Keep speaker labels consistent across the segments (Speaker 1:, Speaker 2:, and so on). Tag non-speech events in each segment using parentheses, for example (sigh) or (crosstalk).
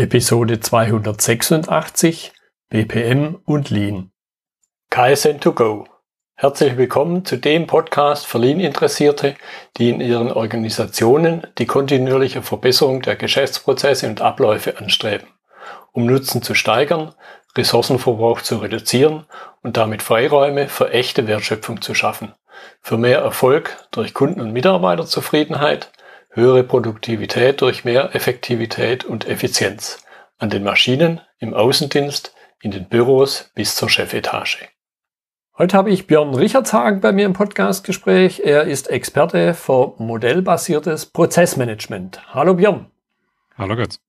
Speaker 1: Episode 286 BPM und Lean. KSN2Go. Herzlich willkommen zu dem Podcast für Lean-Interessierte, die in ihren Organisationen die kontinuierliche Verbesserung der Geschäftsprozesse und Abläufe anstreben, um Nutzen zu steigern, Ressourcenverbrauch zu reduzieren und damit Freiräume für echte Wertschöpfung zu schaffen, für mehr Erfolg durch Kunden- und Mitarbeiterzufriedenheit, höhere Produktivität durch mehr Effektivität und Effizienz an den Maschinen, im Außendienst, in den Büros bis zur Chefetage. Heute habe ich Björn Richardshagen bei mir im Podcastgespräch. Er ist Experte für modellbasiertes Prozessmanagement. Hallo Björn.
Speaker 2: Hallo Götz.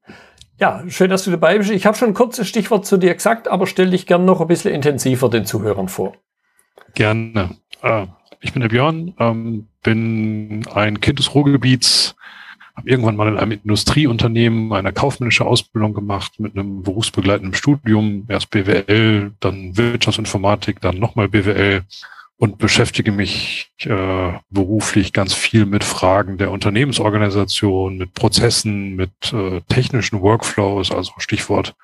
Speaker 1: Ja, schön, dass du dabei bist. Ich habe schon ein kurzes Stichwort zu dir gesagt, aber stell dich gern noch ein bisschen intensiver den Zuhörern vor.
Speaker 2: Gerne. Äh, ich bin der Björn, ähm, bin ein Kind des Ruhrgebiets, habe irgendwann mal in einem Industrieunternehmen eine kaufmännische Ausbildung gemacht mit einem berufsbegleitenden Studium, erst BWL, dann Wirtschaftsinformatik, dann nochmal BWL und beschäftige mich äh, beruflich ganz viel mit Fragen der Unternehmensorganisation, mit Prozessen, mit äh, technischen Workflows, also Stichwort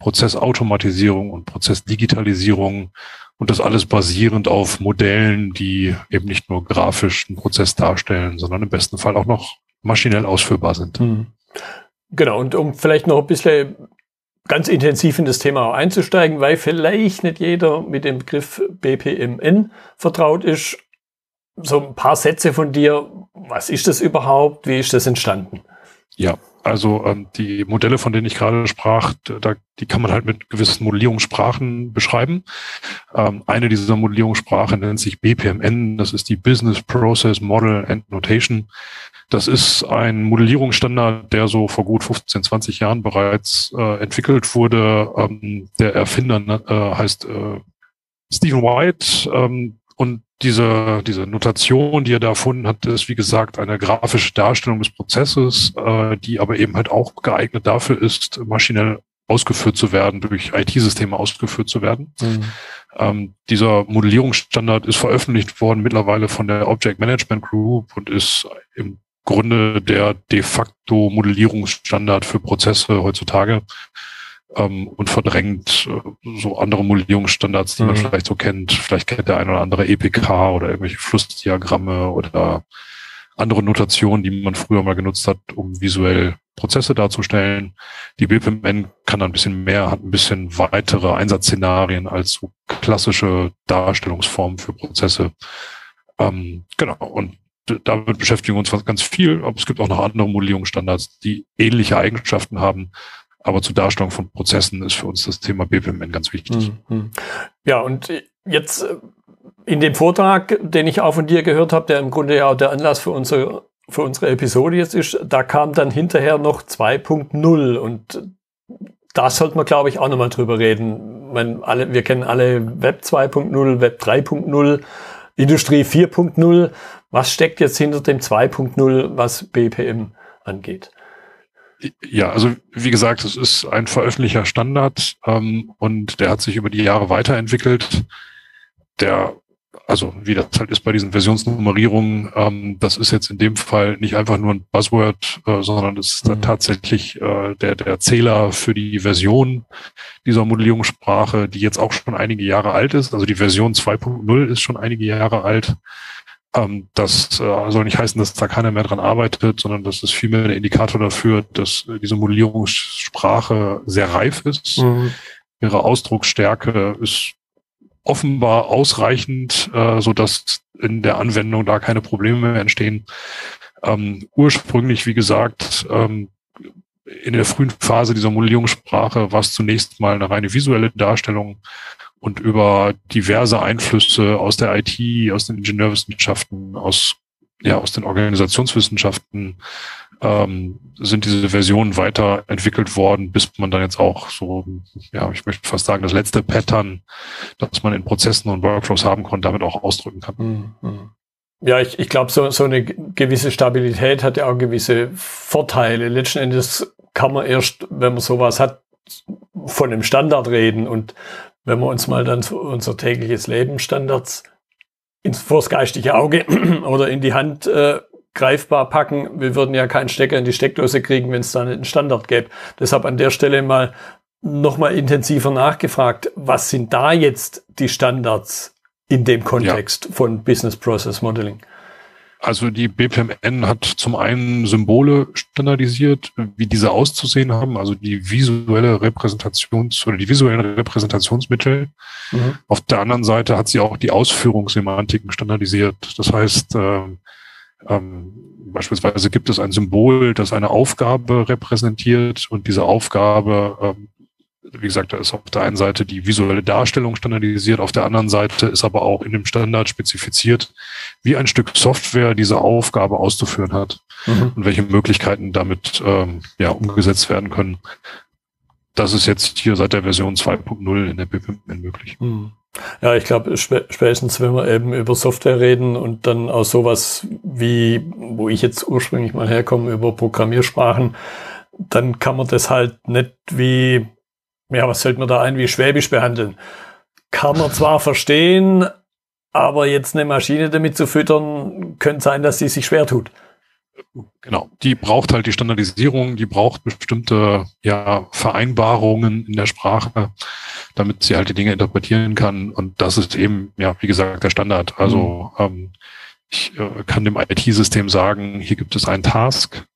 Speaker 2: Prozessautomatisierung und Prozessdigitalisierung und das alles basierend auf Modellen, die eben nicht nur grafisch einen Prozess darstellen, sondern im besten Fall auch noch maschinell ausführbar sind. Mhm.
Speaker 1: Genau, und um vielleicht noch ein bisschen ganz intensiv in das Thema einzusteigen, weil vielleicht nicht jeder mit dem Begriff BPMN vertraut ist, so ein paar Sätze von dir. Was ist das überhaupt? Wie ist das entstanden?
Speaker 2: Ja, also ähm, die Modelle, von denen ich gerade sprach, da, die kann man halt mit gewissen Modellierungssprachen beschreiben. Ähm, eine dieser Modellierungssprachen nennt sich BPMN, das ist die Business Process Model and Notation. Das ist ein Modellierungsstandard, der so vor gut 15, 20 Jahren bereits äh, entwickelt wurde. Ähm, der Erfinder äh, heißt äh, Stephen White ähm, und diese, diese Notation, die er da erfunden hat, ist wie gesagt eine grafische Darstellung des Prozesses, äh, die aber eben halt auch geeignet dafür ist, maschinell ausgeführt zu werden, durch IT-Systeme ausgeführt zu werden. Mhm. Ähm, dieser Modellierungsstandard ist veröffentlicht worden mittlerweile von der Object Management Group und ist im Grunde der de facto Modellierungsstandard für Prozesse heutzutage ähm, und verdrängt äh, so andere Modellierungsstandards, die mhm. man vielleicht so kennt. Vielleicht kennt der eine oder andere EPK oder irgendwelche Flussdiagramme oder andere Notationen, die man früher mal genutzt hat, um visuell Prozesse darzustellen. Die BPMN kann dann ein bisschen mehr, hat ein bisschen weitere Einsatzszenarien als so klassische Darstellungsformen für Prozesse. Ähm, genau. Und damit beschäftigen wir uns ganz viel, aber es gibt auch noch andere Modellierungsstandards, die ähnliche Eigenschaften haben, aber zur Darstellung von Prozessen ist für uns das Thema BPMN ganz wichtig. Mhm.
Speaker 1: Ja, und jetzt äh, in dem Vortrag, den ich auch von dir gehört habe, der im Grunde ja auch der Anlass für unsere, für unsere Episode jetzt ist, da kam dann hinterher noch 2.0 und da sollte man, glaube ich, auch nochmal drüber reden. Man, alle, wir kennen alle Web 2.0, Web 3.0, Industrie 4.0. Was steckt jetzt hinter dem 2.0, was BPM angeht?
Speaker 2: Ja, also wie gesagt, es ist ein veröffentlichter Standard ähm, und der hat sich über die Jahre weiterentwickelt. Der, also wie das halt ist bei diesen Versionsnummerierungen, ähm, das ist jetzt in dem Fall nicht einfach nur ein Buzzword, äh, sondern es ist mhm. tatsächlich äh, der, der Zähler für die Version dieser Modellierungssprache, die jetzt auch schon einige Jahre alt ist. Also die Version 2.0 ist schon einige Jahre alt. Ähm, das äh, soll nicht heißen, dass da keiner mehr dran arbeitet, sondern das ist vielmehr ein Indikator dafür, dass äh, diese Modellierungssprache sehr reif ist. Mhm. Ihre Ausdrucksstärke ist offenbar ausreichend, äh, so dass in der Anwendung da keine Probleme mehr entstehen. Ähm, ursprünglich, wie gesagt, ähm, in der frühen Phase dieser Modellierungssprache war es zunächst mal eine reine visuelle Darstellung und über diverse Einflüsse aus der IT, aus den Ingenieurwissenschaften, aus, ja, aus den Organisationswissenschaften ähm, sind diese Versionen weiterentwickelt worden, bis man dann jetzt auch so, ja, ich möchte fast sagen, das letzte Pattern, das man in Prozessen und Workflows haben konnte, damit auch ausdrücken kann. Mhm.
Speaker 1: Ja, ich, ich glaube, so, so eine gewisse Stabilität hat ja auch gewisse Vorteile. Letzten Endes kann man erst, wenn man sowas hat, von einem Standard reden. Und wenn wir uns mal dann unser tägliches Leben Standards ins vors geistige Auge (clears throat) oder in die Hand äh, greifbar packen. Wir würden ja keinen Stecker in die Steckdose kriegen, wenn es da nicht einen Standard gäbe. Deshalb an der Stelle mal nochmal intensiver nachgefragt, was sind da jetzt die Standards in dem Kontext ja. von Business Process Modeling?
Speaker 2: Also die BPMN hat zum einen Symbole standardisiert, wie diese auszusehen haben, also die visuelle Repräsentations- oder die visuellen Repräsentationsmittel. Mhm. Auf der anderen Seite hat sie auch die Ausführungssemantiken standardisiert. Das heißt, äh, ähm, beispielsweise gibt es ein Symbol, das eine Aufgabe repräsentiert und diese Aufgabe ähm, wie gesagt, da ist auf der einen Seite die visuelle Darstellung standardisiert, auf der anderen Seite ist aber auch in dem Standard spezifiziert, wie ein Stück Software diese Aufgabe auszuführen hat mhm. und welche Möglichkeiten damit ähm, ja, umgesetzt werden können. Das ist jetzt hier seit der Version 2.0 in der BPMN möglich. Mhm.
Speaker 1: Ja, ich glaube, spätestens wenn wir eben über Software reden und dann auch sowas wie, wo ich jetzt ursprünglich mal herkomme, über Programmiersprachen, dann kann man das halt nicht wie ja, was fällt mir da ein, wie Schwäbisch behandeln? Kann man zwar verstehen, aber jetzt eine Maschine damit zu füttern, könnte sein, dass sie sich schwer tut.
Speaker 2: Genau, die braucht halt die Standardisierung, die braucht bestimmte ja, Vereinbarungen in der Sprache, damit sie halt die Dinge interpretieren kann. Und das ist eben, ja, wie gesagt, der Standard. Also mhm. ähm, ich äh, kann dem IT-System sagen, hier gibt es einen Task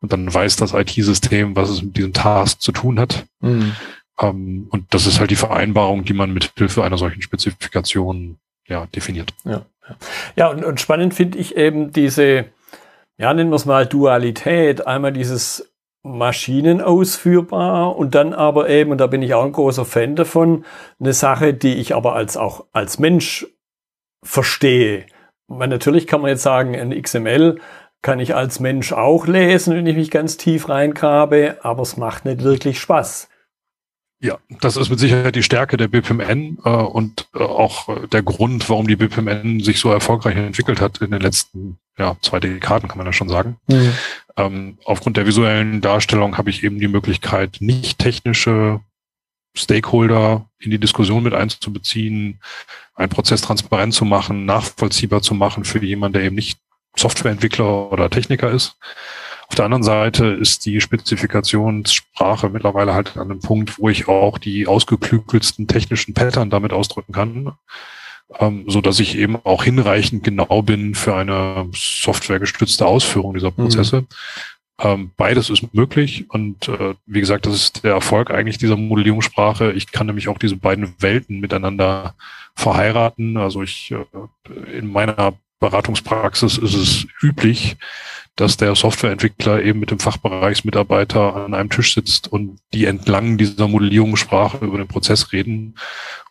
Speaker 2: und dann weiß das IT-System, was es mit diesem Task zu tun hat. Mhm. Ähm, und das ist halt die Vereinbarung, die man mit Hilfe einer solchen Spezifikation ja, definiert.
Speaker 1: Ja, ja und, und spannend finde ich eben diese, ja, nennen wir es mal Dualität. Einmal dieses maschinenausführbar und dann aber eben, und da bin ich auch ein großer Fan davon, eine Sache, die ich aber als auch als Mensch verstehe. Weil natürlich kann man jetzt sagen, ein XML kann ich als Mensch auch lesen, wenn ich mich ganz tief reingrabe, aber es macht nicht wirklich Spaß.
Speaker 2: Ja, das ist mit Sicherheit die Stärke der BPMN äh, und äh, auch äh, der Grund, warum die BPMN sich so erfolgreich entwickelt hat in den letzten ja, zwei Dekaden, kann man ja schon sagen. Mhm. Ähm, aufgrund der visuellen Darstellung habe ich eben die Möglichkeit, nicht technische Stakeholder in die Diskussion mit einzubeziehen, einen Prozess transparent zu machen, nachvollziehbar zu machen für jemanden, der eben nicht Softwareentwickler oder Techniker ist. Auf der anderen Seite ist die Spezifikationssprache mittlerweile halt an einem Punkt, wo ich auch die ausgeklügelsten technischen Pattern damit ausdrücken kann, ähm, so dass ich eben auch hinreichend genau bin für eine softwaregestützte Ausführung dieser mhm. Prozesse. Mhm. Ähm, beides ist möglich und äh, wie gesagt, das ist der Erfolg eigentlich dieser Modellierungssprache. Ich kann nämlich auch diese beiden Welten miteinander verheiraten. Also ich äh, in meiner Beratungspraxis ist es üblich, dass der Softwareentwickler eben mit dem Fachbereichsmitarbeiter an einem Tisch sitzt und die entlang dieser Modellierungssprache über den Prozess reden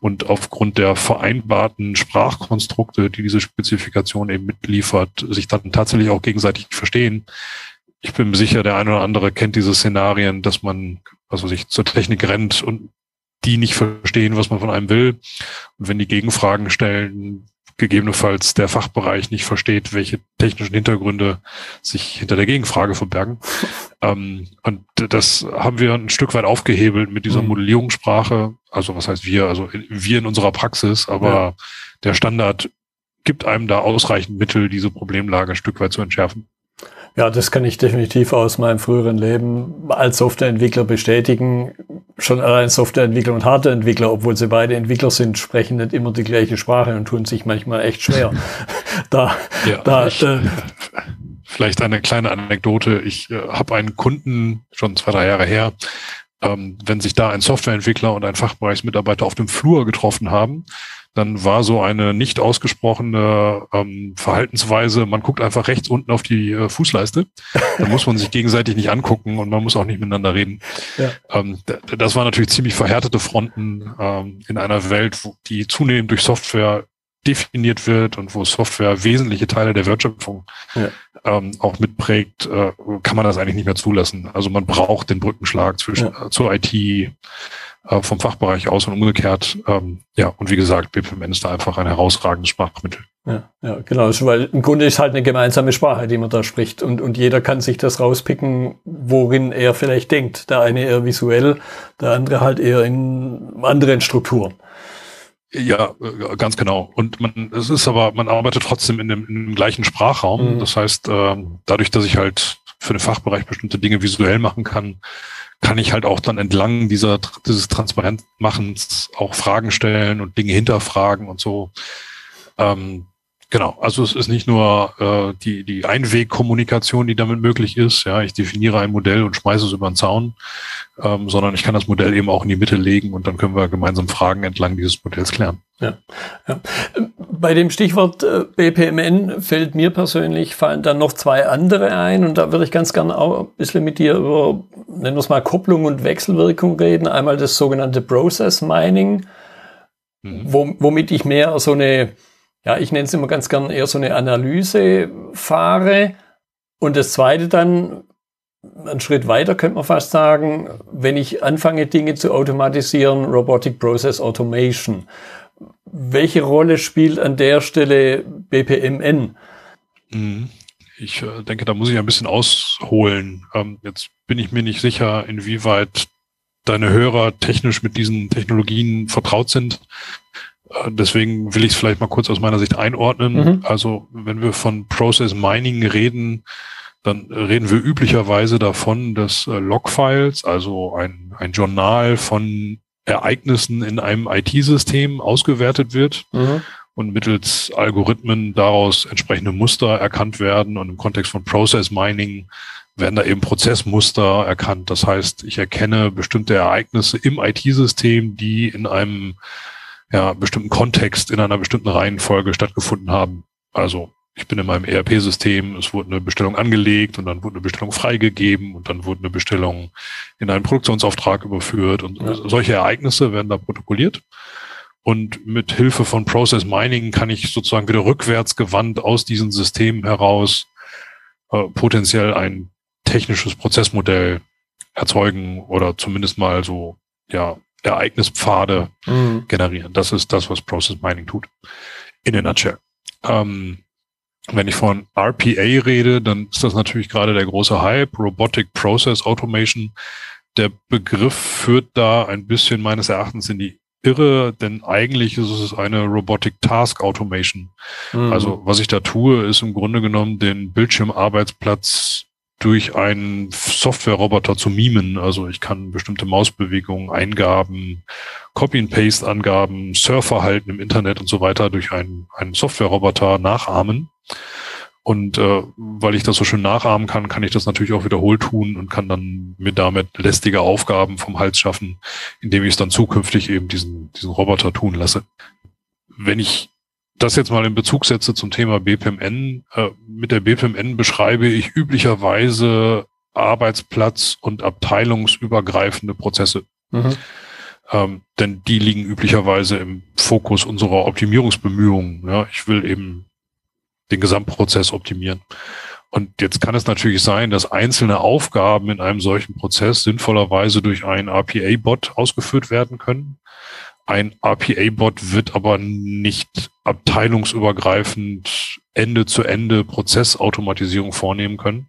Speaker 2: und aufgrund der vereinbarten Sprachkonstrukte, die diese Spezifikation eben mitliefert, sich dann tatsächlich auch gegenseitig verstehen. Ich bin sicher, der eine oder andere kennt diese Szenarien, dass man also sich zur Technik rennt und die nicht verstehen, was man von einem will. Und wenn die Gegenfragen stellen, gegebenenfalls der Fachbereich nicht versteht, welche technischen Hintergründe sich hinter der Gegenfrage verbergen. (laughs) ähm, und das haben wir ein Stück weit aufgehebelt mit dieser mhm. Modellierungssprache. Also was heißt wir? Also wir in unserer Praxis, aber ja. der Standard gibt einem da ausreichend Mittel, diese Problemlage ein Stück weit zu entschärfen.
Speaker 1: Ja, das kann ich definitiv aus meinem früheren Leben als Softwareentwickler bestätigen. Schon allein Softwareentwickler und Hardwareentwickler, obwohl sie beide Entwickler sind, sprechen nicht immer die gleiche Sprache und tun sich manchmal echt schwer. (laughs) da,
Speaker 2: ja, da, ich, äh, (laughs) vielleicht eine kleine Anekdote. Ich äh, habe einen Kunden schon zwei, drei Jahre her, ähm, wenn sich da ein Softwareentwickler und ein Fachbereichsmitarbeiter auf dem Flur getroffen haben, dann war so eine nicht ausgesprochene ähm, Verhaltensweise, man guckt einfach rechts unten auf die äh, Fußleiste. Da muss man sich gegenseitig nicht angucken und man muss auch nicht miteinander reden. Ja. Ähm, das waren natürlich ziemlich verhärtete Fronten ähm, in einer Welt, die zunehmend durch Software definiert wird und wo Software wesentliche Teile der Wertschöpfung ja. ähm, auch mitprägt, äh, kann man das eigentlich nicht mehr zulassen. Also man braucht den Brückenschlag zwischen ja. äh, zur IT, äh, vom Fachbereich aus und umgekehrt. Ähm, ja, und wie gesagt, BPMN ist da einfach ein herausragendes Sprachmittel.
Speaker 1: Ja, ja, genau. Also, weil im Grunde ist halt eine gemeinsame Sprache, die man da spricht. Und, und jeder kann sich das rauspicken, worin er vielleicht denkt. Der eine eher visuell, der andere halt eher in anderen Strukturen.
Speaker 2: Ja, ganz genau. Und man, es ist aber, man arbeitet trotzdem in dem, in dem gleichen Sprachraum. Mhm. Das heißt, äh, dadurch, dass ich halt für den Fachbereich bestimmte Dinge visuell machen kann, kann ich halt auch dann entlang dieser, dieses Transparentmachens auch Fragen stellen und Dinge hinterfragen und so. Ähm, Genau, also es ist nicht nur äh, die, die Einwegkommunikation, die damit möglich ist. Ja, ich definiere ein Modell und schmeiße es über den Zaun, ähm, sondern ich kann das Modell eben auch in die Mitte legen und dann können wir gemeinsam Fragen entlang dieses Modells klären.
Speaker 1: Ja, ja. Bei dem Stichwort äh, BPMN fällt mir persönlich fallen dann noch zwei andere ein und da würde ich ganz gerne auch ein bisschen mit dir über, nennen wir es mal Kopplung und Wechselwirkung reden. Einmal das sogenannte Process Mining, mhm. wo, womit ich mehr so eine ja, ich nenne es immer ganz gern eher so eine Analyse fahre. Und das zweite dann, einen Schritt weiter könnte man fast sagen, wenn ich anfange, Dinge zu automatisieren, Robotic Process Automation. Welche Rolle spielt an der Stelle BPMN?
Speaker 2: Mhm. Ich äh, denke, da muss ich ein bisschen ausholen. Ähm, jetzt bin ich mir nicht sicher, inwieweit deine Hörer technisch mit diesen Technologien vertraut sind. Äh, deswegen will ich es vielleicht mal kurz aus meiner Sicht einordnen. Mhm. Also wenn wir von Process Mining reden, dann reden wir üblicherweise davon, dass äh, Logfiles, also ein, ein Journal von Ereignissen in einem IT-System ausgewertet wird mhm. und mittels Algorithmen daraus entsprechende Muster erkannt werden. Und im Kontext von Process Mining werden da eben Prozessmuster erkannt. Das heißt, ich erkenne bestimmte Ereignisse im IT-System, die in einem ja, bestimmten Kontext in einer bestimmten Reihenfolge stattgefunden haben. Also ich bin in meinem ERP-System, es wurde eine Bestellung angelegt und dann wurde eine Bestellung freigegeben und dann wurde eine Bestellung in einen Produktionsauftrag überführt und ja. solche Ereignisse werden da protokolliert. Und mit Hilfe von Process Mining kann ich sozusagen wieder rückwärts gewandt aus diesen Systemen heraus äh, potenziell ein technisches Prozessmodell erzeugen oder zumindest mal so ja Ereignispfade mhm. generieren. Das ist das, was Process Mining tut. In a nutshell. Ähm, wenn ich von RPA rede, dann ist das natürlich gerade der große Hype, Robotic Process Automation. Der Begriff führt da ein bisschen meines Erachtens in die Irre, denn eigentlich ist es eine Robotic Task Automation. Mhm. Also was ich da tue, ist im Grunde genommen den Bildschirmarbeitsplatz durch einen Software-Roboter zu mimen. Also ich kann bestimmte Mausbewegungen, Eingaben, Copy-and-Paste-Angaben, Surfverhalten im Internet und so weiter durch einen, einen Software-Roboter nachahmen. Und äh, weil ich das so schön nachahmen kann, kann ich das natürlich auch wiederholt tun und kann dann mir damit lästige Aufgaben vom Hals schaffen, indem ich es dann zukünftig eben diesen, diesen Roboter tun lasse. Wenn ich das jetzt mal in Bezug setze zum Thema BPMN. Äh, mit der BPMN beschreibe ich üblicherweise Arbeitsplatz- und abteilungsübergreifende Prozesse. Mhm. Ähm, denn die liegen üblicherweise im Fokus unserer Optimierungsbemühungen. Ja, ich will eben den Gesamtprozess optimieren. Und jetzt kann es natürlich sein, dass einzelne Aufgaben in einem solchen Prozess sinnvollerweise durch einen RPA-Bot ausgeführt werden können. Ein RPA-Bot wird aber nicht abteilungsübergreifend Ende zu Ende Prozessautomatisierung vornehmen können.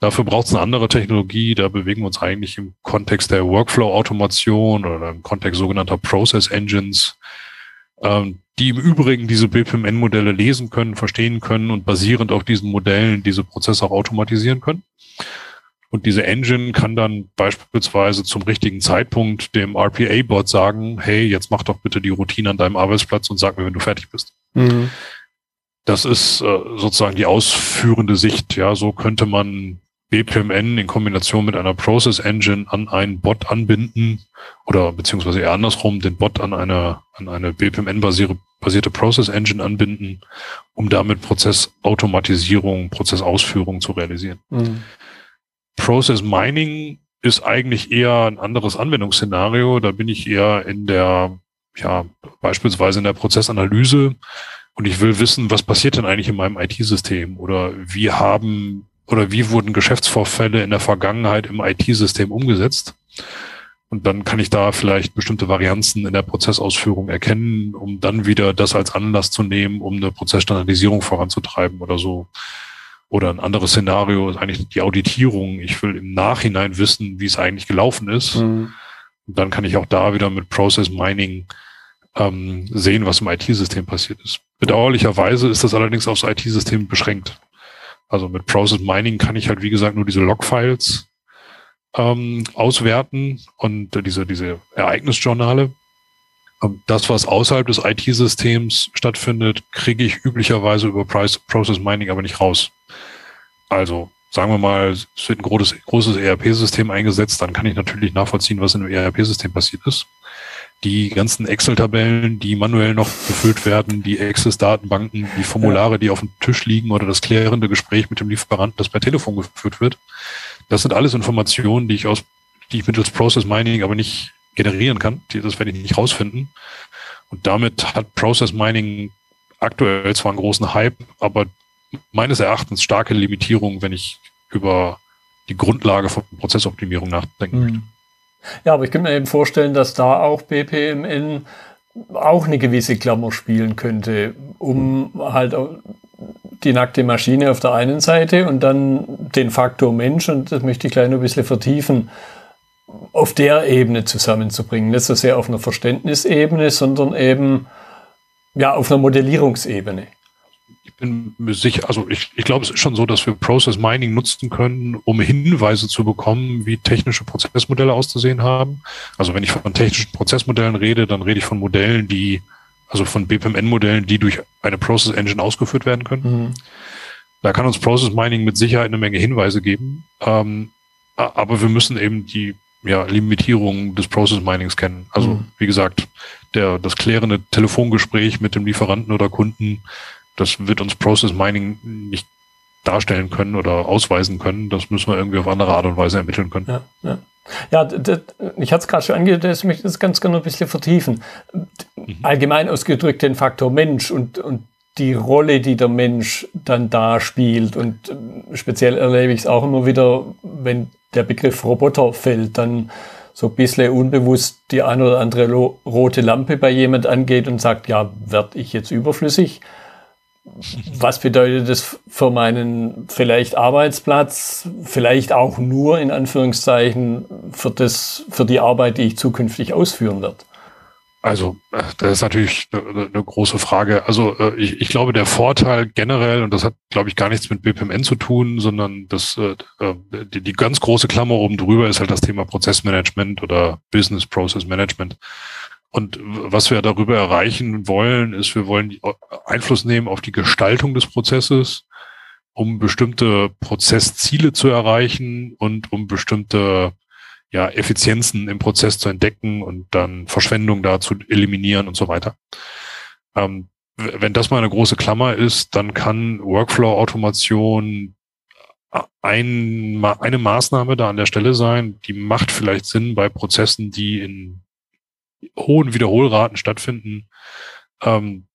Speaker 2: Dafür braucht es eine andere Technologie. Da bewegen wir uns eigentlich im Kontext der Workflow-Automation oder im Kontext sogenannter Process Engines, ähm, die im Übrigen diese BPMN-Modelle lesen können, verstehen können und basierend auf diesen Modellen diese Prozesse auch automatisieren können. Und diese Engine kann dann beispielsweise zum richtigen Zeitpunkt dem RPA-Bot sagen, hey, jetzt mach doch bitte die Routine an deinem Arbeitsplatz und sag mir, wenn du fertig bist. Mhm. Das ist äh, sozusagen die ausführende Sicht. Ja, so könnte man BPMN in Kombination mit einer Process Engine an einen Bot anbinden oder beziehungsweise eher andersrum den Bot an eine, an eine BPMN-basierte basierte Process Engine anbinden, um damit Prozessautomatisierung, Prozessausführung zu realisieren. Mhm. Process Mining ist eigentlich eher ein anderes Anwendungsszenario. Da bin ich eher in der, ja, beispielsweise in der Prozessanalyse und ich will wissen, was passiert denn eigentlich in meinem IT-System oder wie haben oder wie wurden Geschäftsvorfälle in der Vergangenheit im IT-System umgesetzt. Und dann kann ich da vielleicht bestimmte Varianzen in der Prozessausführung erkennen, um dann wieder das als Anlass zu nehmen, um eine Prozessstandardisierung voranzutreiben oder so. Oder ein anderes Szenario ist eigentlich die Auditierung. Ich will im Nachhinein wissen, wie es eigentlich gelaufen ist. Mhm. Und dann kann ich auch da wieder mit Process Mining ähm, sehen, was im IT-System passiert ist. Bedauerlicherweise ist das allerdings aufs IT-System beschränkt. Also mit Process Mining kann ich halt, wie gesagt, nur diese Logfiles ähm, auswerten und äh, diese, diese Ereignisjournale. Ähm, das, was außerhalb des IT-Systems stattfindet, kriege ich üblicherweise über Price, Process Mining aber nicht raus. Also sagen wir mal, es wird ein großes, großes ERP-System eingesetzt, dann kann ich natürlich nachvollziehen, was in dem ERP-System passiert ist die ganzen Excel-Tabellen, die manuell noch befüllt werden, die Access-Datenbanken, die Formulare, die auf dem Tisch liegen oder das klärende Gespräch mit dem Lieferanten, das per Telefon geführt wird. Das sind alles Informationen, die ich aus, die ich mittels Process Mining aber nicht generieren kann. Das werde ich nicht rausfinden. Und damit hat Process Mining aktuell zwar einen großen Hype, aber meines Erachtens starke Limitierungen, wenn ich über die Grundlage von Prozessoptimierung nachdenken mhm. möchte.
Speaker 1: Ja, aber ich könnte mir eben vorstellen, dass da auch BPMN auch eine gewisse Klammer spielen könnte, um halt die nackte Maschine auf der einen Seite und dann den Faktor Mensch, und das möchte ich gleich noch ein bisschen vertiefen, auf der Ebene zusammenzubringen. Nicht so sehr auf einer Verständnisebene, sondern eben ja auf einer Modellierungsebene
Speaker 2: bin mir sicher, also ich, ich glaube, es ist schon so, dass wir Process Mining nutzen können, um Hinweise zu bekommen, wie technische Prozessmodelle auszusehen haben. Also wenn ich von technischen Prozessmodellen rede, dann rede ich von Modellen, die, also von BPMN-Modellen, die durch eine Process Engine ausgeführt werden können. Mhm. Da kann uns Process Mining mit Sicherheit eine Menge Hinweise geben. Ähm, aber wir müssen eben die ja, Limitierungen des Process Minings kennen. Also, mhm. wie gesagt, der, das klärende Telefongespräch mit dem Lieferanten oder Kunden das wird uns Process Mining nicht darstellen können oder ausweisen können. Das müssen wir irgendwie auf andere Art und Weise ermitteln können.
Speaker 1: Ja, ja. ja das, ich hatte es gerade schon angedeutet, ich möchte das ganz gerne ein bisschen vertiefen. Mhm. Allgemein ausgedrückt den Faktor Mensch und, und die Rolle, die der Mensch dann da spielt. Und äh, speziell erlebe ich es auch immer wieder, wenn der Begriff Roboter fällt, dann so ein bisschen unbewusst die ein oder andere rote Lampe bei jemand angeht und sagt, ja, werde ich jetzt überflüssig? Was bedeutet das für meinen vielleicht Arbeitsplatz, vielleicht auch nur in Anführungszeichen für das, für die Arbeit, die ich zukünftig ausführen werde?
Speaker 2: Also, äh, das ist natürlich eine, eine große Frage. Also, äh, ich, ich, glaube, der Vorteil generell, und das hat, glaube ich, gar nichts mit BPMN zu tun, sondern das, äh, die, die ganz große Klammer oben drüber ist halt das Thema Prozessmanagement oder Business Process Management. Und was wir darüber erreichen wollen, ist, wir wollen Einfluss nehmen auf die Gestaltung des Prozesses, um bestimmte Prozessziele zu erreichen und um bestimmte ja, Effizienzen im Prozess zu entdecken und dann Verschwendung da zu eliminieren und so weiter. Ähm, wenn das mal eine große Klammer ist, dann kann Workflow-Automation ein, eine Maßnahme da an der Stelle sein, die macht vielleicht Sinn bei Prozessen, die in hohen Wiederholraten stattfinden, ähm,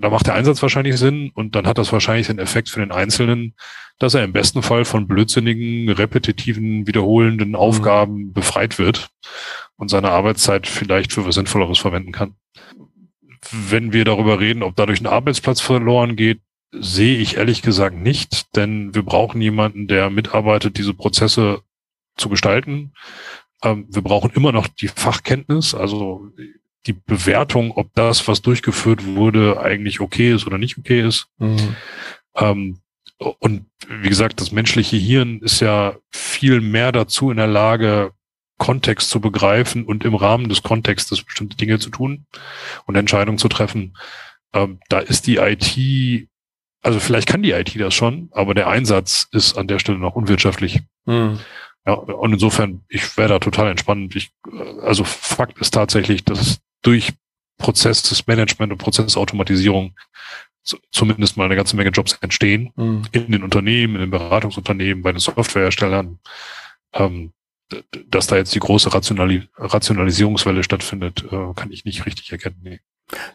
Speaker 2: da macht der Einsatz wahrscheinlich Sinn und dann hat das wahrscheinlich den Effekt für den Einzelnen, dass er im besten Fall von blödsinnigen, repetitiven, wiederholenden mhm. Aufgaben mhm. befreit wird und seine Arbeitszeit vielleicht für was Sinnvolleres verwenden kann. Wenn wir darüber reden, ob dadurch ein Arbeitsplatz verloren geht, sehe ich ehrlich gesagt nicht, denn wir brauchen jemanden, der mitarbeitet, diese Prozesse zu gestalten, ähm, wir brauchen immer noch die Fachkenntnis, also die Bewertung, ob das, was durchgeführt wurde, eigentlich okay ist oder nicht okay ist. Mhm. Ähm, und wie gesagt, das menschliche Hirn ist ja viel mehr dazu in der Lage, Kontext zu begreifen und im Rahmen des Kontextes bestimmte Dinge zu tun und Entscheidungen zu treffen. Ähm, da ist die IT, also vielleicht kann die IT das schon, aber der Einsatz ist an der Stelle noch unwirtschaftlich. Mhm. Ja, und insofern, ich wäre da total entspannt. Ich, also Fakt ist tatsächlich, dass durch Prozessmanagement und Prozessautomatisierung zumindest mal eine ganze Menge Jobs entstehen mhm. in den Unternehmen, in den Beratungsunternehmen, bei den Softwareherstellern. Ähm, dass da jetzt die große Rationali Rationalisierungswelle stattfindet, äh, kann ich nicht richtig erkennen. Nee.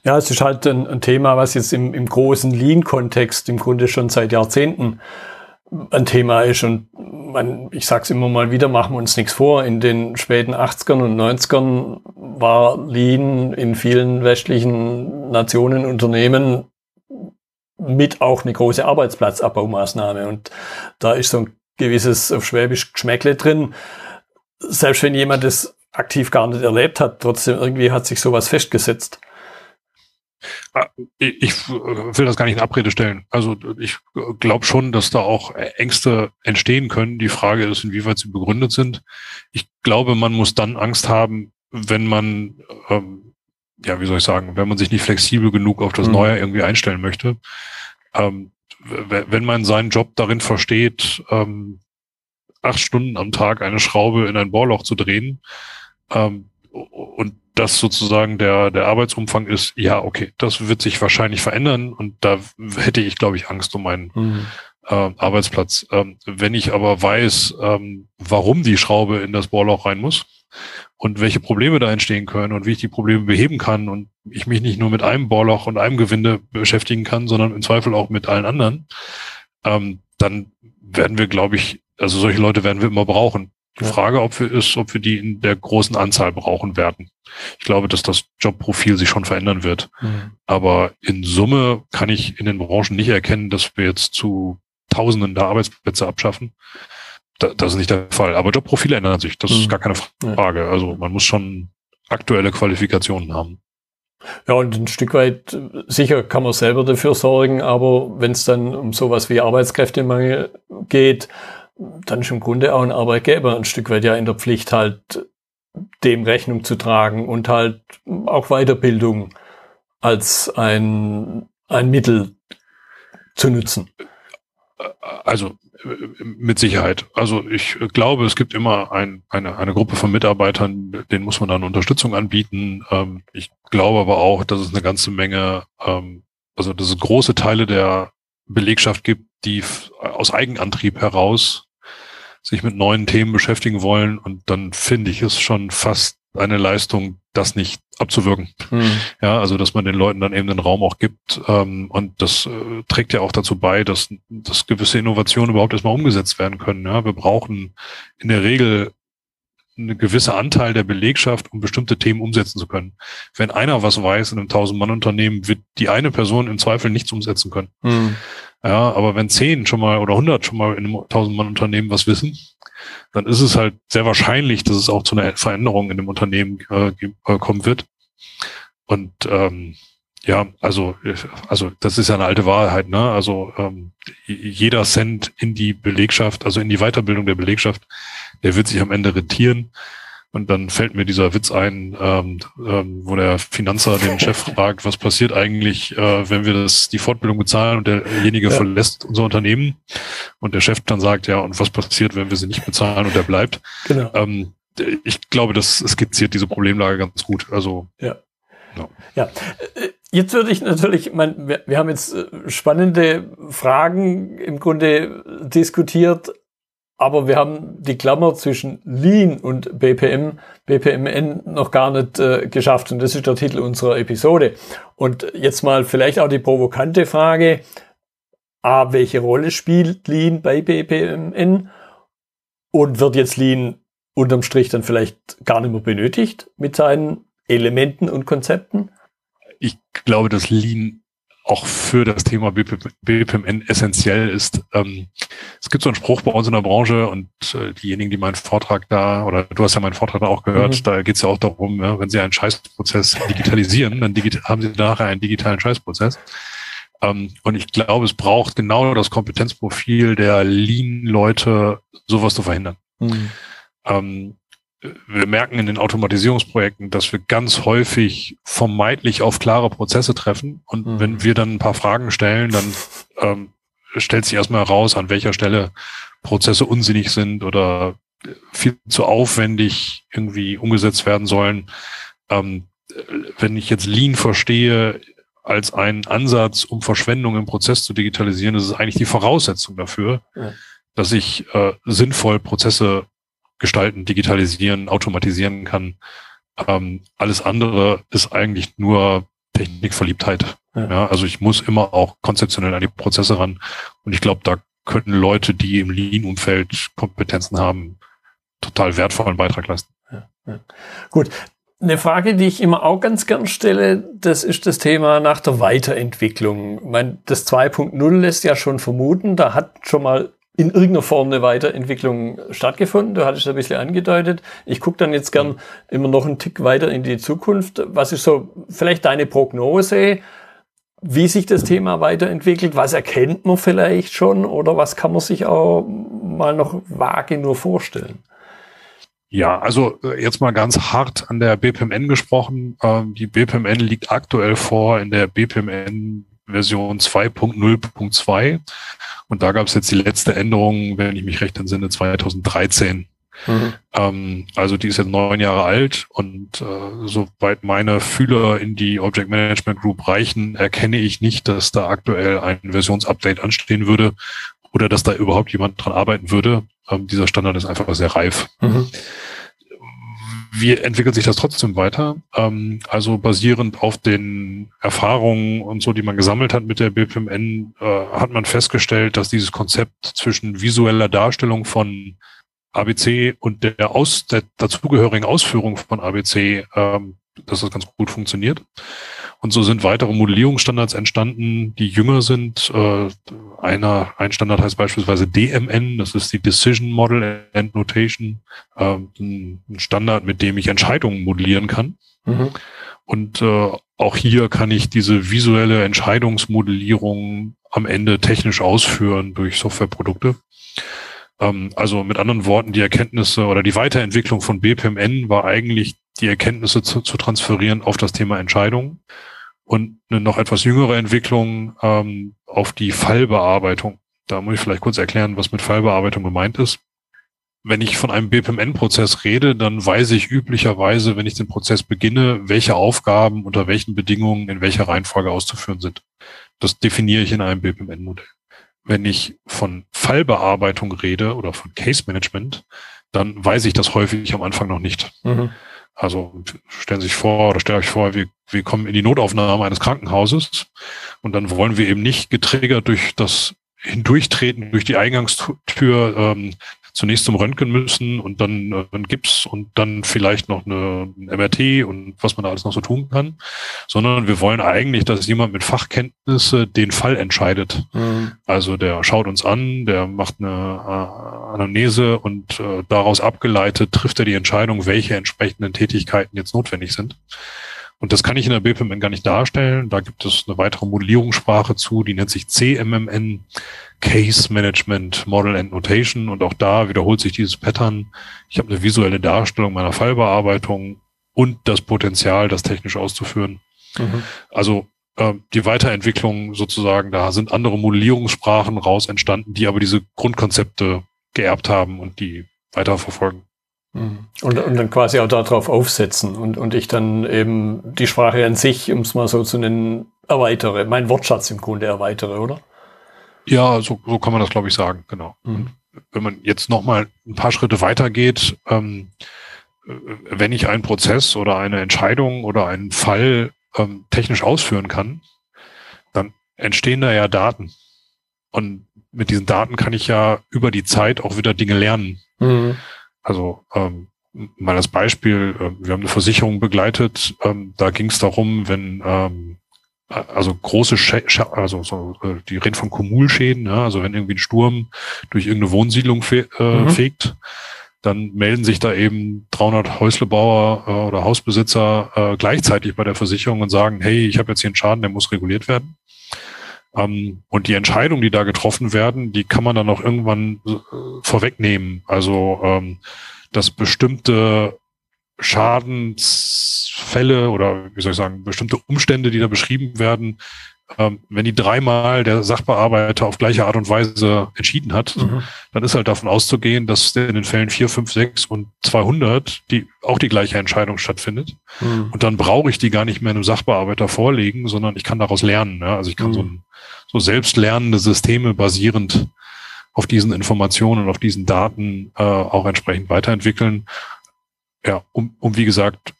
Speaker 1: Ja, es ist halt ein, ein Thema, was jetzt im, im großen Lean-Kontext im Grunde schon seit Jahrzehnten ein Thema ist. Und man, ich sage es immer mal wieder, machen wir uns nichts vor. In den späten 80ern und 90ern war Lean in vielen westlichen Nationen, Unternehmen mit auch eine große Arbeitsplatzabbaumaßnahme. Und da ist so ein gewisses auf Schwäbisch Geschmäckle drin. Selbst wenn jemand das aktiv gar nicht erlebt hat, trotzdem irgendwie hat sich sowas festgesetzt.
Speaker 2: Ah, ich will das gar nicht in Abrede stellen. Also ich glaube schon, dass da auch Ängste entstehen können. Die Frage ist, inwieweit sie begründet sind. Ich glaube, man muss dann Angst haben, wenn man, ähm, ja, wie soll ich sagen, wenn man sich nicht flexibel genug auf das mhm. Neue irgendwie einstellen möchte. Ähm, wenn man seinen Job darin versteht, ähm, acht Stunden am Tag eine Schraube in ein Bohrloch zu drehen ähm, und das sozusagen der, der Arbeitsumfang ist, ja, okay, das wird sich wahrscheinlich verändern und da hätte ich, glaube ich, Angst um meinen mhm. äh, Arbeitsplatz. Ähm, wenn ich aber weiß, ähm, warum die Schraube in das Bohrloch rein muss und welche Probleme da entstehen können und wie ich die Probleme beheben kann und ich mich nicht nur mit einem Bohrloch und einem Gewinde beschäftigen kann, sondern im Zweifel auch mit allen anderen, ähm, dann werden wir, glaube ich, also solche Leute werden wir immer brauchen. Die Frage, ob wir ist, ob wir die in der großen Anzahl brauchen werden. Ich glaube, dass das Jobprofil sich schon verändern wird. Mhm. Aber in Summe kann ich in den Branchen nicht erkennen, dass wir jetzt zu Tausenden der Arbeitsplätze abschaffen. Da, das ist nicht der Fall. Aber Jobprofile ändern sich. Das mhm. ist gar keine Frage. Also man muss schon aktuelle Qualifikationen haben.
Speaker 1: Ja, und ein Stück weit sicher kann man selber dafür sorgen, aber wenn es dann um sowas wie Arbeitskräftemangel geht, dann ist im Grunde auch ein Arbeitgeber ein Stück weit ja in der Pflicht, halt dem Rechnung zu tragen und halt auch Weiterbildung als ein, ein Mittel zu nutzen.
Speaker 2: Also mit Sicherheit. Also ich glaube, es gibt immer ein, eine, eine Gruppe von Mitarbeitern, denen muss man dann Unterstützung anbieten. Ähm, ich glaube aber auch, dass es eine ganze Menge, ähm, also dass es große Teile der Belegschaft gibt, die aus Eigenantrieb heraus sich mit neuen Themen beschäftigen wollen. Und dann finde ich es schon fast eine Leistung, das nicht abzuwirken. Mhm. Ja, also dass man den Leuten dann eben den Raum auch gibt. Ähm, und das äh, trägt ja auch dazu bei, dass, dass gewisse Innovationen überhaupt erstmal umgesetzt werden können. Ja, wir brauchen in der Regel eine gewisse Anteil der Belegschaft, um bestimmte Themen umsetzen zu können. Wenn einer was weiß in einem 1000-Mann-Unternehmen, wird die eine Person im Zweifel nichts umsetzen können. Mhm. Ja, aber wenn zehn schon mal oder 100 schon mal in einem 1000-Mann-Unternehmen was wissen, dann ist es halt sehr wahrscheinlich, dass es auch zu einer Veränderung in dem Unternehmen äh, äh kommen wird. Und ähm, ja, also, also das ist ja eine alte Wahrheit, ne? Also ähm, jeder Cent in die Belegschaft, also in die Weiterbildung der Belegschaft, der wird sich am Ende rentieren. Und dann fällt mir dieser Witz ein, ähm, ähm, wo der Finanzer den Chef (laughs) fragt, was passiert eigentlich, äh, wenn wir das die Fortbildung bezahlen und derjenige ja. verlässt unser Unternehmen und der Chef dann sagt, ja, und was passiert, wenn wir sie nicht bezahlen und er bleibt. Genau. Ähm, ich glaube, das skizziert diese Problemlage ganz gut. Also
Speaker 1: ja. Ja. ja. Jetzt würde ich natürlich, mein, wir, wir haben jetzt äh, spannende Fragen im Grunde diskutiert, aber wir haben die Klammer zwischen Lean und BPM, BPMN noch gar nicht äh, geschafft und das ist der Titel unserer Episode. Und jetzt mal vielleicht auch die provokante Frage, A, welche Rolle spielt Lean bei BPMN und wird jetzt Lean unterm Strich dann vielleicht gar nicht mehr benötigt mit seinen Elementen und Konzepten?
Speaker 2: Ich glaube, dass Lean auch für das Thema BPMN essentiell ist. Ähm, es gibt so einen Spruch bei uns in der Branche und äh, diejenigen, die meinen Vortrag da, oder du hast ja meinen Vortrag da auch gehört, mhm. da geht es ja auch darum, ja, wenn Sie einen Scheißprozess digitalisieren, dann digit haben Sie nachher einen digitalen Scheißprozess. Ähm, und ich glaube, es braucht genau das Kompetenzprofil der Lean-Leute, sowas zu verhindern. Mhm. Ähm, wir merken in den Automatisierungsprojekten, dass wir ganz häufig vermeintlich auf klare Prozesse treffen. Und mhm. wenn wir dann ein paar Fragen stellen, dann ähm, stellt sich erstmal heraus, an welcher Stelle Prozesse unsinnig sind oder viel zu aufwendig irgendwie umgesetzt werden sollen. Ähm, wenn ich jetzt Lean verstehe als einen Ansatz, um Verschwendung im Prozess zu digitalisieren, ist es eigentlich die Voraussetzung dafür, ja. dass ich äh, sinnvoll Prozesse gestalten, digitalisieren, automatisieren kann. Ähm, alles andere ist eigentlich nur Technikverliebtheit. Ja. ja. also ich muss immer auch konzeptionell an die Prozesse ran. Und ich glaube, da könnten Leute, die im Lean-Umfeld Kompetenzen haben, total wertvollen Beitrag leisten. Ja,
Speaker 1: ja. Gut. Eine Frage, die ich immer auch ganz gern stelle, das ist das Thema nach der Weiterentwicklung. Ich meine, das 2.0 lässt ja schon vermuten, da hat schon mal in irgendeiner Form eine Weiterentwicklung stattgefunden. Du hattest es ein bisschen angedeutet. Ich gucke dann jetzt gern immer noch einen Tick weiter in die Zukunft. Was ist so vielleicht deine Prognose, wie sich das Thema weiterentwickelt? Was erkennt man vielleicht schon oder was kann man sich auch mal noch vage nur vorstellen?
Speaker 2: Ja, also äh, jetzt mal ganz hart an der BPMN gesprochen. Ähm, die BPMN liegt aktuell vor in der BPMN Version 2.0.2 und da gab es jetzt die letzte Änderung, wenn ich mich recht entsinne, 2013. Mhm. Ähm, also die ist jetzt neun Jahre alt und äh, soweit meine Fühler in die Object Management Group reichen, erkenne ich nicht, dass da aktuell ein Versionsupdate anstehen würde oder dass da überhaupt jemand dran arbeiten würde. Ähm, dieser Standard ist einfach sehr reif. Mhm. Wie entwickelt sich das trotzdem weiter? Ähm, also basierend auf den Erfahrungen und so, die man gesammelt hat mit der BPMN, äh, hat man festgestellt, dass dieses Konzept zwischen visueller Darstellung von ABC und der, aus, der dazugehörigen Ausführung von ABC, ähm, dass das ganz gut funktioniert. Und so sind weitere Modellierungsstandards entstanden, die jünger sind. Äh, einer, ein Standard heißt beispielsweise DMN, das ist die Decision Model and Notation, äh, ein Standard, mit dem ich Entscheidungen modellieren kann. Mhm. Und äh, auch hier kann ich diese visuelle Entscheidungsmodellierung am Ende technisch ausführen durch Softwareprodukte. Ähm, also mit anderen Worten, die Erkenntnisse oder die Weiterentwicklung von BPMN war eigentlich die Erkenntnisse zu, zu transferieren auf das Thema Entscheidungen und eine noch etwas jüngere Entwicklung ähm, auf die Fallbearbeitung. Da muss ich vielleicht kurz erklären, was mit Fallbearbeitung gemeint ist. Wenn ich von einem BPMN-Prozess rede, dann weiß ich üblicherweise, wenn ich den Prozess beginne, welche Aufgaben unter welchen Bedingungen in welcher Reihenfolge auszuführen sind. Das definiere ich in einem BPMN-Modell. Wenn ich von Fallbearbeitung rede oder von Case Management, dann weiß ich das häufig am Anfang noch nicht. Mhm. Also stellen Sie sich vor oder stellt euch vor, wir, wir kommen in die Notaufnahme eines Krankenhauses und dann wollen wir eben nicht getriggert durch das Hindurchtreten durch die Eingangstür ähm, zunächst zum Röntgen müssen und dann äh, ein Gips und dann vielleicht noch eine, ein MRT und was man da alles noch so tun kann, sondern wir wollen eigentlich, dass jemand mit Fachkenntnisse den Fall entscheidet. Mhm. Also der schaut uns an, der macht eine äh, Anamnese und äh, daraus abgeleitet trifft er die Entscheidung, welche entsprechenden Tätigkeiten jetzt notwendig sind. Und das kann ich in der BPMN gar nicht darstellen. Da gibt es eine weitere Modellierungssprache zu, die nennt sich CMMN, Case Management Model and Notation. Und auch da wiederholt sich dieses Pattern. Ich habe eine visuelle Darstellung meiner Fallbearbeitung und das Potenzial, das technisch auszuführen. Mhm. Also äh, die Weiterentwicklung sozusagen, da sind andere Modellierungssprachen raus entstanden, die aber diese Grundkonzepte geerbt haben und die weiterverfolgen.
Speaker 1: Mhm. Und, und dann quasi auch darauf aufsetzen und, und ich dann eben die Sprache an sich, um es mal so zu nennen, erweitere, mein Wortschatz im Grunde erweitere, oder?
Speaker 2: Ja, so, so kann man das, glaube ich, sagen, genau. Mhm. wenn man jetzt nochmal ein paar Schritte weitergeht, ähm, wenn ich einen Prozess oder eine Entscheidung oder einen Fall ähm, technisch ausführen kann, dann entstehen da ja Daten. Und mit diesen Daten kann ich ja über die Zeit auch wieder Dinge lernen. Mhm. Also ähm, mal als Beispiel, äh, wir haben eine Versicherung begleitet, ähm, da ging es darum, wenn ähm, also große, Schä also so, äh, die reden von Kumulschäden, ja, also wenn irgendwie ein Sturm durch irgendeine Wohnsiedlung fe äh, mhm. fegt, dann melden sich da eben 300 Häuslebauer äh, oder Hausbesitzer äh, gleichzeitig bei der Versicherung und sagen, hey, ich habe jetzt hier einen Schaden, der muss reguliert werden. Ähm, und die Entscheidungen, die da getroffen werden, die kann man dann auch irgendwann äh, vorwegnehmen. Also ähm, dass bestimmte Schadensfälle oder wie soll ich sagen, bestimmte Umstände, die da beschrieben werden, ähm, wenn die dreimal der Sachbearbeiter auf gleiche Art und Weise entschieden hat, mhm. dann ist halt davon auszugehen, dass in den Fällen 4, 5, 6 und 200 die, auch die gleiche Entscheidung stattfindet. Mhm. Und dann brauche ich die gar nicht mehr einem Sachbearbeiter vorlegen, sondern ich kann daraus lernen. Ja? Also ich kann mhm. so, ein, so selbstlernende Systeme basierend auf diesen Informationen und auf diesen Daten äh, auch entsprechend weiterentwickeln. Ja, um, um wie gesagt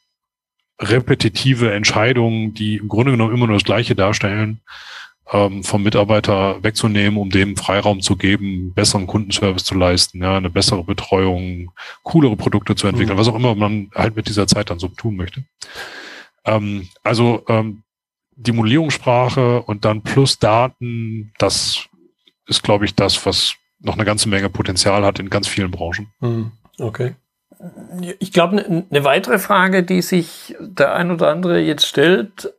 Speaker 2: repetitive Entscheidungen, die im Grunde genommen immer nur das Gleiche darstellen, ähm, vom Mitarbeiter wegzunehmen, um dem Freiraum zu geben, besseren Kundenservice zu leisten, ja, eine bessere Betreuung, coolere Produkte zu entwickeln, mhm. was auch immer man halt mit dieser Zeit dann so tun möchte. Ähm, also ähm, die Modellierungssprache und dann plus Daten, das ist, glaube ich, das, was noch eine ganze Menge Potenzial hat in ganz vielen Branchen.
Speaker 1: Hm, okay. Ich glaube, eine ne weitere Frage, die sich der ein oder andere jetzt stellt,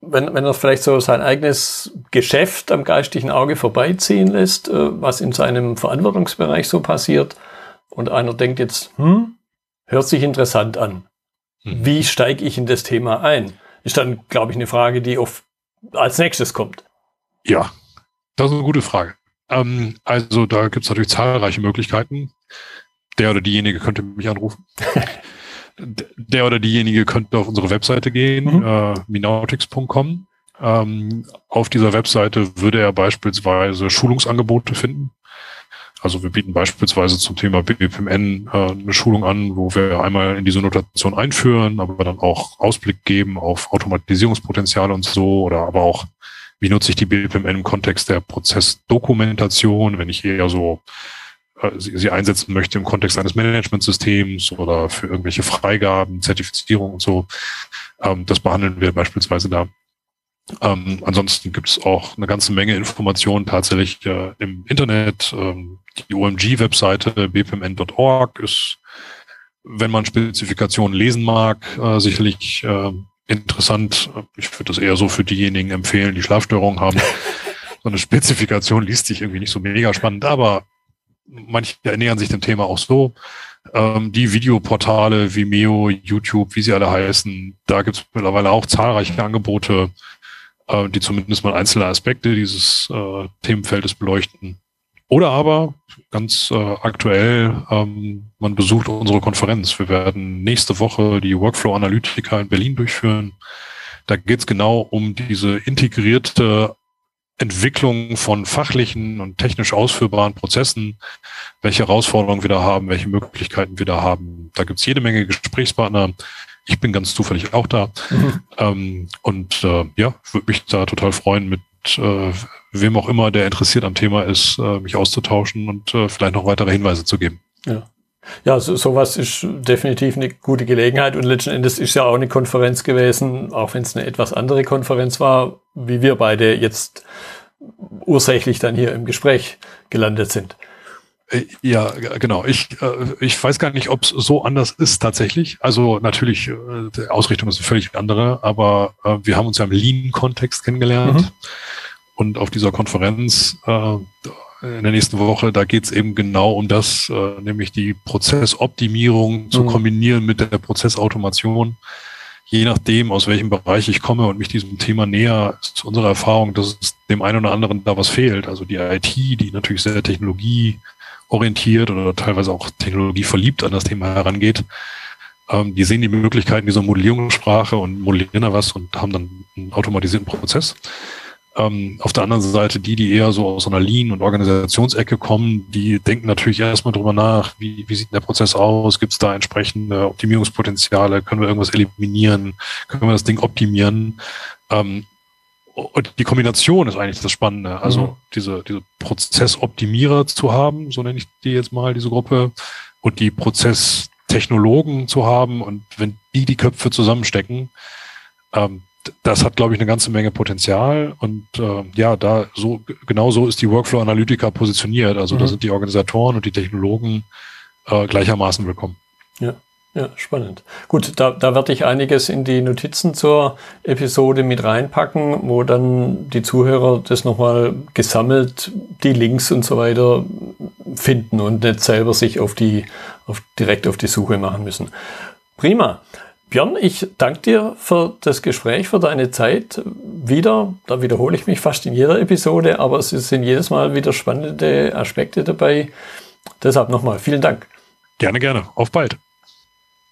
Speaker 1: wenn, wenn er vielleicht so sein eigenes Geschäft am geistigen Auge vorbeiziehen lässt, äh, was in seinem Verantwortungsbereich so passiert, und einer denkt jetzt, hm, hört sich interessant an. Mhm. Wie steige ich in das Thema ein? Ist dann, glaube ich, eine Frage, die oft als nächstes kommt.
Speaker 2: Ja, das ist eine gute Frage. Ähm, also da gibt es natürlich zahlreiche Möglichkeiten. Der oder diejenige könnte mich anrufen. (laughs) der oder diejenige könnte auf unsere Webseite gehen, mhm. äh, minautics.com. Ähm, auf dieser Webseite würde er beispielsweise Schulungsangebote finden. Also wir bieten beispielsweise zum Thema BPMN äh, eine Schulung an, wo wir einmal in diese Notation einführen, aber dann auch Ausblick geben auf Automatisierungspotenziale und so oder aber auch, wie nutze ich die BPMN im Kontext der Prozessdokumentation, wenn ich eher so sie, sie einsetzen möchte im Kontext eines Managementsystems oder für irgendwelche Freigaben, Zertifizierung und so. Ähm, das behandeln wir beispielsweise da. Ähm, ansonsten gibt es auch eine ganze Menge Informationen tatsächlich äh, im Internet. Ähm, die OMG-Webseite bpmn.org ist, wenn man Spezifikationen lesen mag, äh, sicherlich äh, interessant. Ich würde das eher so für diejenigen empfehlen, die Schlafstörungen haben. (laughs) so eine Spezifikation liest sich irgendwie nicht so mega spannend, aber manche ernähren sich dem Thema auch so. Ähm, die Videoportale, Vimeo, YouTube, wie sie alle heißen, da gibt es mittlerweile auch zahlreiche Angebote, äh, die zumindest mal einzelne Aspekte dieses äh, Themenfeldes beleuchten. Oder aber ganz äh, aktuell, ähm, man besucht unsere Konferenz. Wir werden nächste Woche die Workflow Analytica in Berlin durchführen. Da geht es genau um diese integrierte Entwicklung von fachlichen und technisch ausführbaren Prozessen, welche Herausforderungen wir da haben, welche Möglichkeiten wir da haben. Da gibt's jede Menge Gesprächspartner. Ich bin ganz zufällig auch da. Mhm. Ähm, und äh, ja, würde mich da total freuen, mit äh, wem auch immer, der interessiert am Thema ist, äh, mich auszutauschen und äh, vielleicht noch weitere Hinweise zu geben.
Speaker 1: Ja. Ja, so, sowas ist definitiv eine gute Gelegenheit und letzten Endes ist ja auch eine Konferenz gewesen, auch wenn es eine etwas andere Konferenz war, wie wir beide jetzt ursächlich dann hier im Gespräch gelandet sind.
Speaker 2: Äh, ja, genau. Ich, äh, ich weiß gar nicht, ob es so anders ist tatsächlich. Also natürlich, äh, die Ausrichtung ist eine völlig andere, aber wir haben uns ja im Lean-Kontext kennengelernt. Mhm. Und auf dieser Konferenz äh, in der nächsten Woche, da geht es eben genau um das, äh, nämlich die Prozessoptimierung mhm. zu kombinieren mit der Prozessautomation. Je nachdem, aus welchem Bereich ich komme und mich diesem Thema näher, ist unsere Erfahrung, dass es dem einen oder anderen da was fehlt. Also die IT, die natürlich sehr technologieorientiert oder teilweise auch technologieverliebt an das Thema herangeht, ähm, die sehen die Möglichkeiten dieser Modellierungssprache und modellieren da was und haben dann einen automatisierten Prozess. Ähm, auf der anderen Seite die, die eher so aus einer Lean- und Organisationsecke kommen, die denken natürlich erstmal drüber nach, wie, wie sieht der Prozess aus, gibt es da entsprechende Optimierungspotenziale, können wir irgendwas eliminieren, können wir das Ding optimieren. Ähm, und die Kombination ist eigentlich das Spannende. Also mhm. diese, diese Prozessoptimierer zu haben, so nenne ich die jetzt mal, diese Gruppe, und die Prozesstechnologen zu haben. Und wenn die die Köpfe zusammenstecken, ähm, das hat, glaube ich, eine ganze Menge Potenzial. Und äh, ja, da so genau so ist die Workflow Analytica positioniert. Also mhm. da sind die Organisatoren und die Technologen äh, gleichermaßen willkommen.
Speaker 1: Ja. Ja, spannend. Gut, da, da werde ich einiges in die Notizen zur Episode mit reinpacken, wo dann die Zuhörer das nochmal gesammelt, die Links und so weiter finden und nicht selber sich auf die, auf, direkt auf die Suche machen müssen. Prima. Björn, ich danke dir für das Gespräch, für deine Zeit. Wieder, da wiederhole ich mich fast in jeder Episode, aber es sind jedes Mal wieder spannende Aspekte dabei. Deshalb nochmal vielen Dank.
Speaker 2: Gerne, gerne. Auf bald.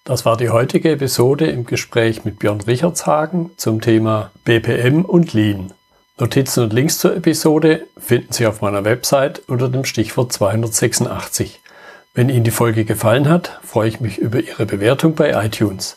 Speaker 1: Das war die heutige Episode im Gespräch mit Björn Richardshagen zum Thema BPM und Lean. Notizen und Links zur Episode finden Sie auf meiner Website unter dem Stichwort 286. Wenn Ihnen die Folge gefallen hat, freue ich mich über Ihre Bewertung bei iTunes.